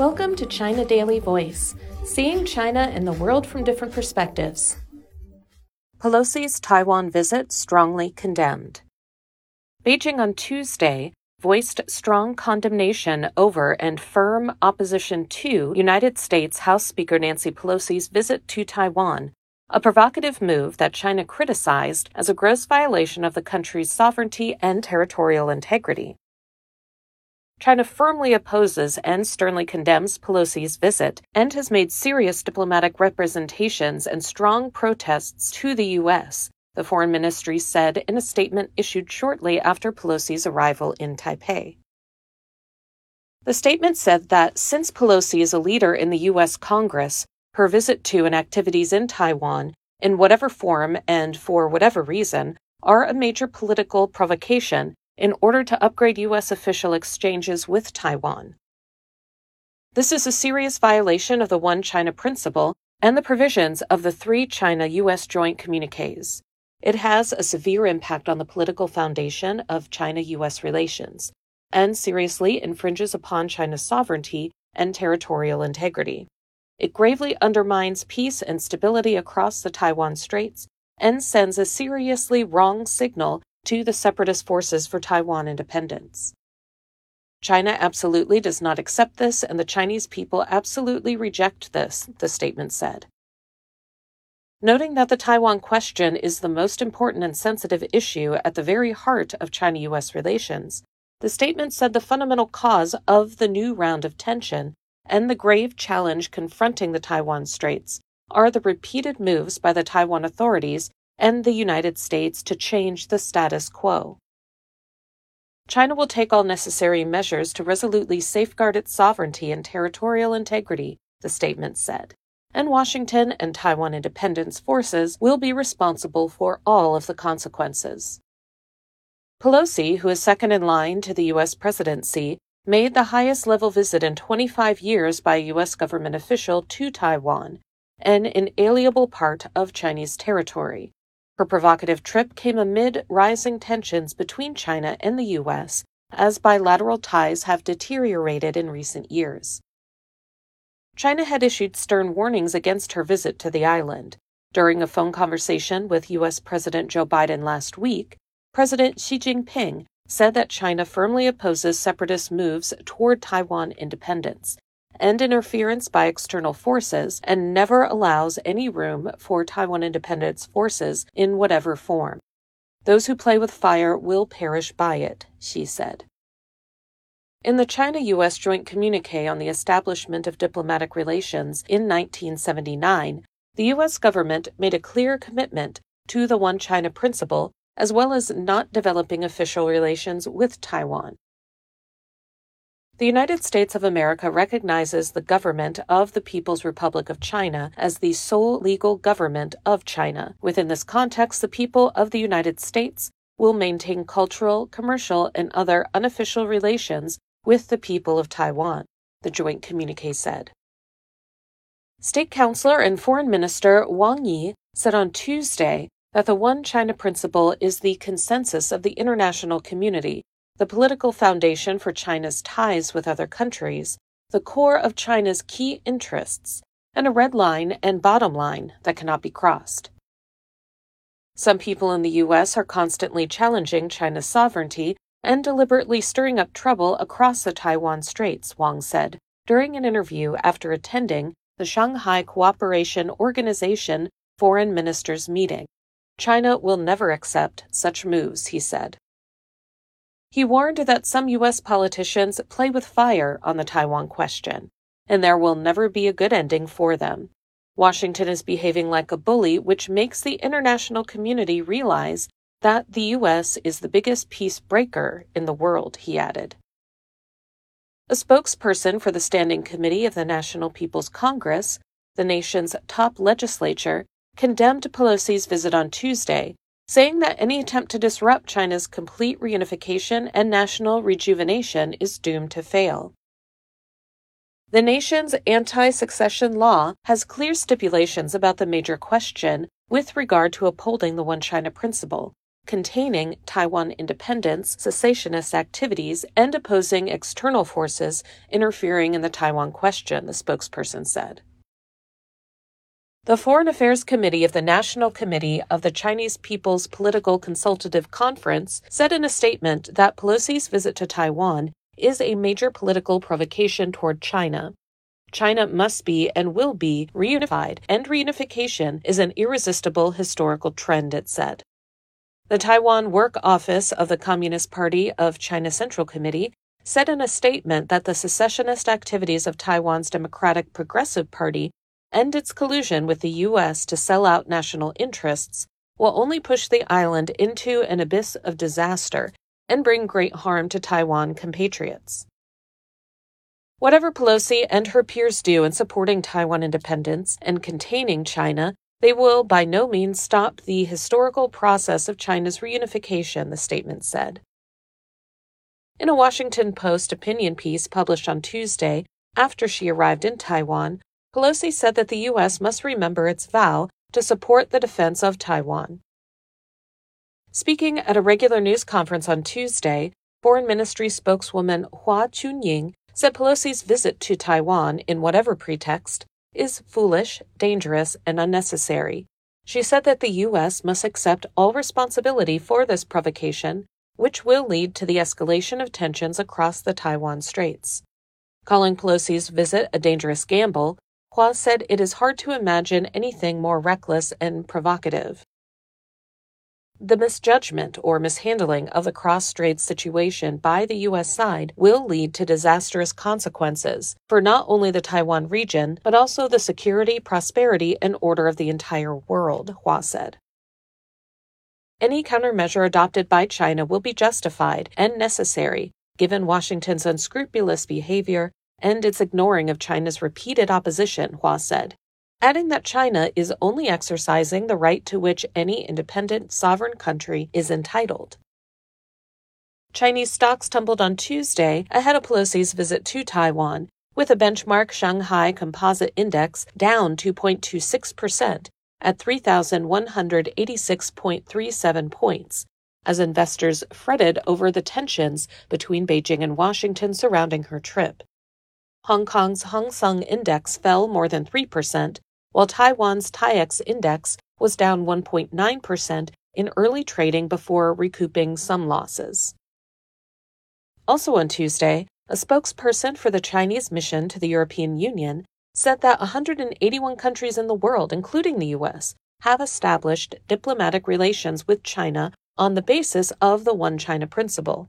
Welcome to China Daily Voice, seeing China and the world from different perspectives. Pelosi's Taiwan visit strongly condemned. Beijing on Tuesday voiced strong condemnation over and firm opposition to United States House Speaker Nancy Pelosi's visit to Taiwan, a provocative move that China criticized as a gross violation of the country's sovereignty and territorial integrity. China firmly opposes and sternly condemns Pelosi's visit and has made serious diplomatic representations and strong protests to the U.S., the foreign ministry said in a statement issued shortly after Pelosi's arrival in Taipei. The statement said that since Pelosi is a leader in the U.S. Congress, her visit to and activities in Taiwan, in whatever form and for whatever reason, are a major political provocation in order to upgrade U.S. official exchanges with Taiwan. This is a serious violation of the One China principle and the provisions of the three China U.S. joint communiques. It has a severe impact on the political foundation of China U.S. relations and seriously infringes upon China's sovereignty and territorial integrity. It gravely undermines peace and stability across the Taiwan Straits and sends a seriously wrong signal to the separatist forces for Taiwan independence. China absolutely does not accept this, and the Chinese people absolutely reject this, the statement said. Noting that the Taiwan question is the most important and sensitive issue at the very heart of China US relations, the statement said the fundamental cause of the new round of tension and the grave challenge confronting the Taiwan Straits are the repeated moves by the Taiwan authorities and the United States to change the status quo. China will take all necessary measures to resolutely safeguard its sovereignty and territorial integrity, the statement said, and Washington and Taiwan independence forces will be responsible for all of the consequences. Pelosi, who is second in line to the U.S. presidency, made the highest level visit in 25 years by a U.S. government official to Taiwan, an inalienable part of Chinese territory. Her provocative trip came amid rising tensions between China and the U.S. as bilateral ties have deteriorated in recent years. China had issued stern warnings against her visit to the island. During a phone conversation with U.S. President Joe Biden last week, President Xi Jinping said that China firmly opposes separatist moves toward Taiwan independence and interference by external forces and never allows any room for Taiwan independence forces in whatever form. Those who play with fire will perish by it, she said. In the China US Joint Communique on the Establishment of Diplomatic Relations in 1979, the US government made a clear commitment to the One China principle as well as not developing official relations with Taiwan. The United States of America recognizes the government of the People's Republic of China as the sole legal government of China. Within this context, the people of the United States will maintain cultural, commercial, and other unofficial relations with the people of Taiwan, the joint communique said. State Councilor and Foreign Minister Wang Yi said on Tuesday that the One China principle is the consensus of the international community the political foundation for China's ties with other countries, the core of China's key interests, and a red line and bottom line that cannot be crossed. Some people in the U.S. are constantly challenging China's sovereignty and deliberately stirring up trouble across the Taiwan Straits, Wang said during an interview after attending the Shanghai Cooperation Organization foreign ministers meeting. China will never accept such moves, he said. He warned that some U.S. politicians play with fire on the Taiwan question, and there will never be a good ending for them. Washington is behaving like a bully, which makes the international community realize that the U.S. is the biggest peace breaker in the world, he added. A spokesperson for the Standing Committee of the National People's Congress, the nation's top legislature, condemned Pelosi's visit on Tuesday saying that any attempt to disrupt China's complete reunification and national rejuvenation is doomed to fail. The nation's anti secession law has clear stipulations about the major question with regard to upholding the One China principle, containing Taiwan independence, secessionist activities, and opposing external forces interfering in the Taiwan question, the spokesperson said. The Foreign Affairs Committee of the National Committee of the Chinese People's Political Consultative Conference said in a statement that Pelosi's visit to Taiwan is a major political provocation toward China. China must be and will be reunified, and reunification is an irresistible historical trend, it said. The Taiwan Work Office of the Communist Party of China Central Committee said in a statement that the secessionist activities of Taiwan's Democratic Progressive Party and its collusion with the U.S. to sell out national interests will only push the island into an abyss of disaster and bring great harm to Taiwan compatriots. Whatever Pelosi and her peers do in supporting Taiwan independence and containing China, they will by no means stop the historical process of China's reunification, the statement said. In a Washington Post opinion piece published on Tuesday, after she arrived in Taiwan, Pelosi said that the U.S. must remember its vow to support the defense of Taiwan. Speaking at a regular news conference on Tuesday, Foreign Ministry spokeswoman Hua Chunying said Pelosi's visit to Taiwan, in whatever pretext, is foolish, dangerous, and unnecessary. She said that the U.S. must accept all responsibility for this provocation, which will lead to the escalation of tensions across the Taiwan Straits. Calling Pelosi's visit a dangerous gamble, Hua said it is hard to imagine anything more reckless and provocative. The misjudgment or mishandling of the cross strait situation by the U.S. side will lead to disastrous consequences for not only the Taiwan region, but also the security, prosperity, and order of the entire world, Hua said. Any countermeasure adopted by China will be justified and necessary given Washington's unscrupulous behavior and its ignoring of China's repeated opposition, Hua said, adding that China is only exercising the right to which any independent sovereign country is entitled. Chinese stocks tumbled on Tuesday ahead of Pelosi's visit to Taiwan, with a benchmark Shanghai Composite Index down 2.26% at 3,186.37 points, as investors fretted over the tensions between Beijing and Washington surrounding her trip. Hong Kong's Hang Seng Index fell more than 3%, while Taiwan's TAIEX Index was down 1.9% in early trading before recouping some losses. Also on Tuesday, a spokesperson for the Chinese mission to the European Union said that 181 countries in the world, including the U.S., have established diplomatic relations with China on the basis of the One China principle.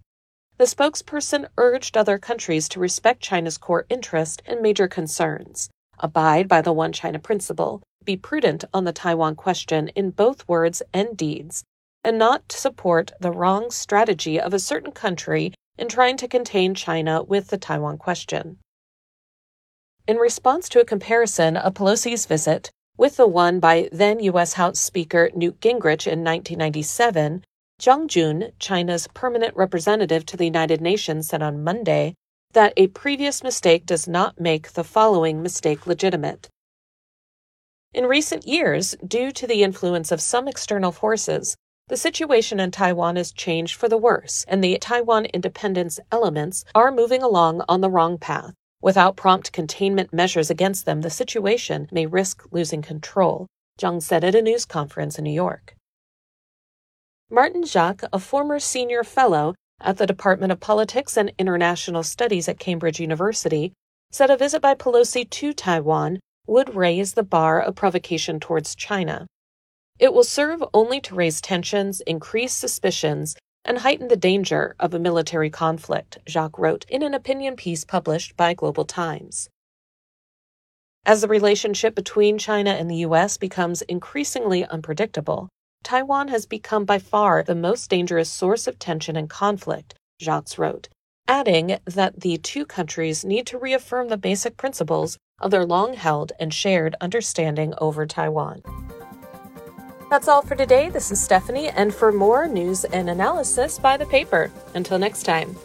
The spokesperson urged other countries to respect China's core interest and major concerns, abide by the One China principle, be prudent on the Taiwan question in both words and deeds, and not to support the wrong strategy of a certain country in trying to contain China with the Taiwan question. In response to a comparison of Pelosi's visit with the one by then U.S. House Speaker Newt Gingrich in 1997, Zhang Jun, China's permanent representative to the United Nations, said on Monday that a previous mistake does not make the following mistake legitimate. In recent years, due to the influence of some external forces, the situation in Taiwan has changed for the worse, and the Taiwan independence elements are moving along on the wrong path. Without prompt containment measures against them, the situation may risk losing control, Zhang said at a news conference in New York. Martin Jacques, a former senior fellow at the Department of Politics and International Studies at Cambridge University, said a visit by Pelosi to Taiwan would raise the bar of provocation towards China. It will serve only to raise tensions, increase suspicions, and heighten the danger of a military conflict, Jacques wrote in an opinion piece published by Global Times. As the relationship between China and the U.S. becomes increasingly unpredictable, Taiwan has become by far the most dangerous source of tension and conflict, Jacques wrote, adding that the two countries need to reaffirm the basic principles of their long held and shared understanding over Taiwan. That's all for today. This is Stephanie, and for more news and analysis by the paper. Until next time.